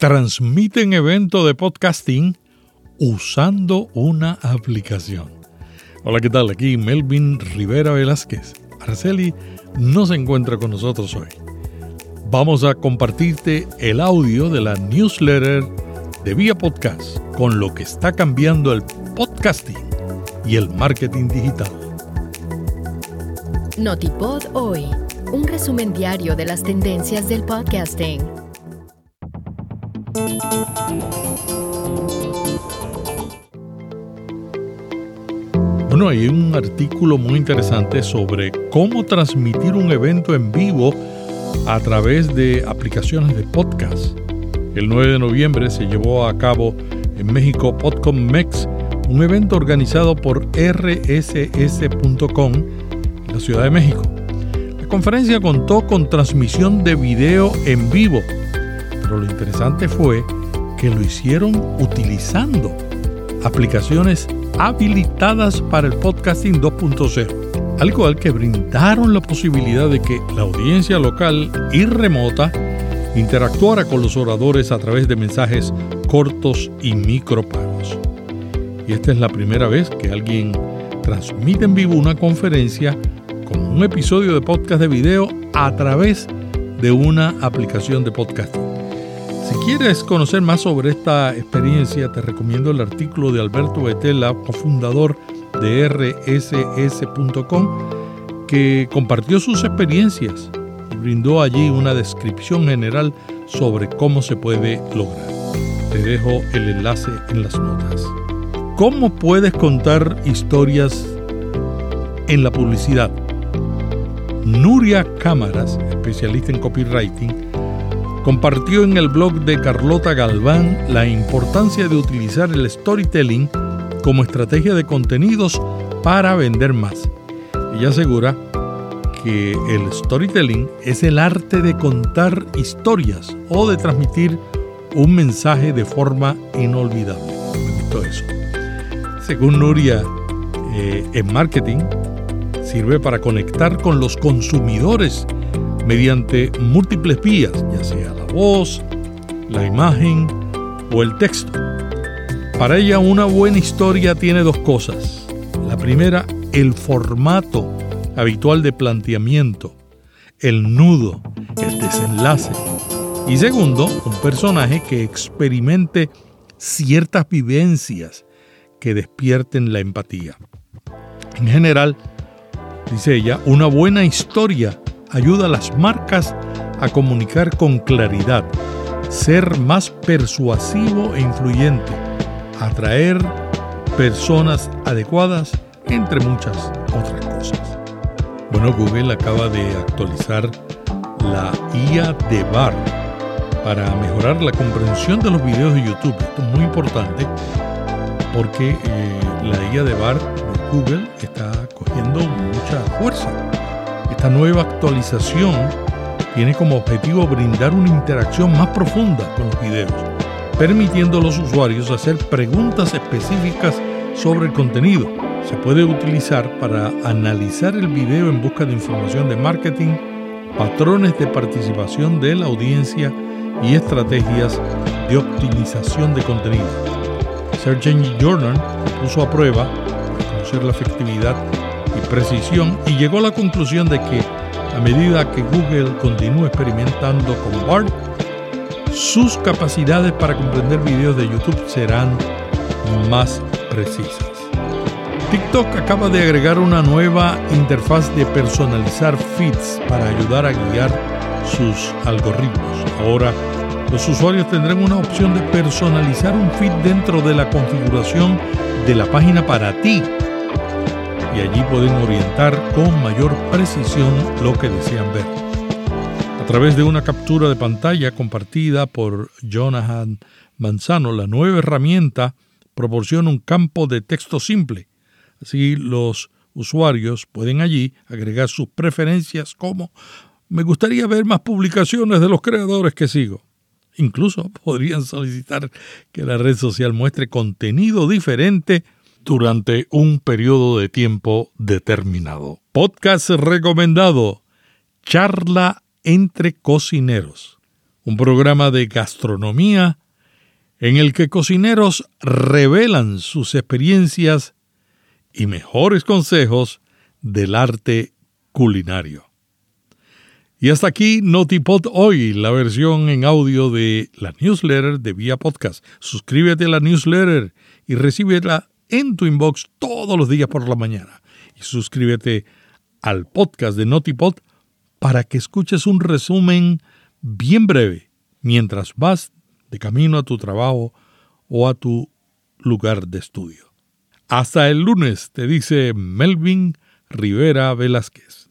transmiten evento de podcasting usando una aplicación. Hola, ¿qué tal? Aquí Melvin Rivera Velázquez. Araceli no se encuentra con nosotros hoy. Vamos a compartirte el audio de la newsletter de Vía Podcast con lo que está cambiando el podcasting y el marketing digital. Notipod hoy, un resumen diario de las tendencias del podcasting. Bueno, hay un artículo muy interesante sobre cómo transmitir un evento en vivo a través de aplicaciones de podcast. El 9 de noviembre se llevó a cabo en México Podcom Mex, un evento organizado por rss.com en la Ciudad de México. La conferencia contó con transmisión de video en vivo pero lo interesante fue que lo hicieron utilizando aplicaciones habilitadas para el podcasting 2.0, al igual que brindaron la posibilidad de que la audiencia local y remota interactuara con los oradores a través de mensajes cortos y micropagos. Y esta es la primera vez que alguien transmite en vivo una conferencia con un episodio de podcast de video a través de una aplicación de podcasting. Si quieres conocer más sobre esta experiencia, te recomiendo el artículo de Alberto Betela, cofundador de rss.com, que compartió sus experiencias y brindó allí una descripción general sobre cómo se puede lograr. Te dejo el enlace en las notas. ¿Cómo puedes contar historias en la publicidad? Nuria Cámaras, especialista en copywriting, compartió en el blog de Carlota Galván la importancia de utilizar el storytelling como estrategia de contenidos para vender más. Ella asegura que el storytelling es el arte de contar historias o de transmitir un mensaje de forma inolvidable. Me eso. Según Nuria, eh, en marketing sirve para conectar con los consumidores mediante múltiples vías, ya sea la voz, la imagen o el texto. Para ella una buena historia tiene dos cosas. La primera, el formato habitual de planteamiento, el nudo, el desenlace. Y segundo, un personaje que experimente ciertas vivencias que despierten la empatía. En general, dice ella, una buena historia ayuda a las marcas a comunicar con claridad, ser más persuasivo e influyente, atraer personas adecuadas, entre muchas otras cosas. Bueno, Google acaba de actualizar la IA de VAR para mejorar la comprensión de los videos de YouTube. Esto es muy importante porque eh, la IA de VAR de Google está cogiendo mucha fuerza esta nueva actualización tiene como objetivo brindar una interacción más profunda con los videos, permitiendo a los usuarios hacer preguntas específicas sobre el contenido. Se puede utilizar para analizar el video en busca de información de marketing, patrones de participación de la audiencia y estrategias de optimización de contenido. Search Engine Journal puso a prueba para conocer la efectividad y precisión y llegó a la conclusión de que a medida que Google continúa experimentando con BART, sus capacidades para comprender videos de YouTube serán más precisas. TikTok acaba de agregar una nueva interfaz de personalizar feeds para ayudar a guiar sus algoritmos. Ahora, los usuarios tendrán una opción de personalizar un feed dentro de la configuración de la página para ti y allí pueden orientar con mayor precisión lo que desean ver. A través de una captura de pantalla compartida por Jonathan Manzano, la nueva herramienta proporciona un campo de texto simple. Así los usuarios pueden allí agregar sus preferencias como me gustaría ver más publicaciones de los creadores que sigo. Incluso podrían solicitar que la red social muestre contenido diferente durante un periodo de tiempo determinado. Podcast recomendado. Charla entre cocineros. un programa de gastronomía en el que cocineros revelan sus experiencias y mejores consejos del arte culinario. Y hasta aquí Notipod hoy, la versión en audio de la newsletter de Vía Podcast. Suscríbete a la newsletter y recíbela en tu inbox todos los días por la mañana. Y suscríbete al podcast de Notipod para que escuches un resumen bien breve mientras vas de camino a tu trabajo o a tu lugar de estudio. Hasta el lunes, te dice Melvin Rivera Velázquez.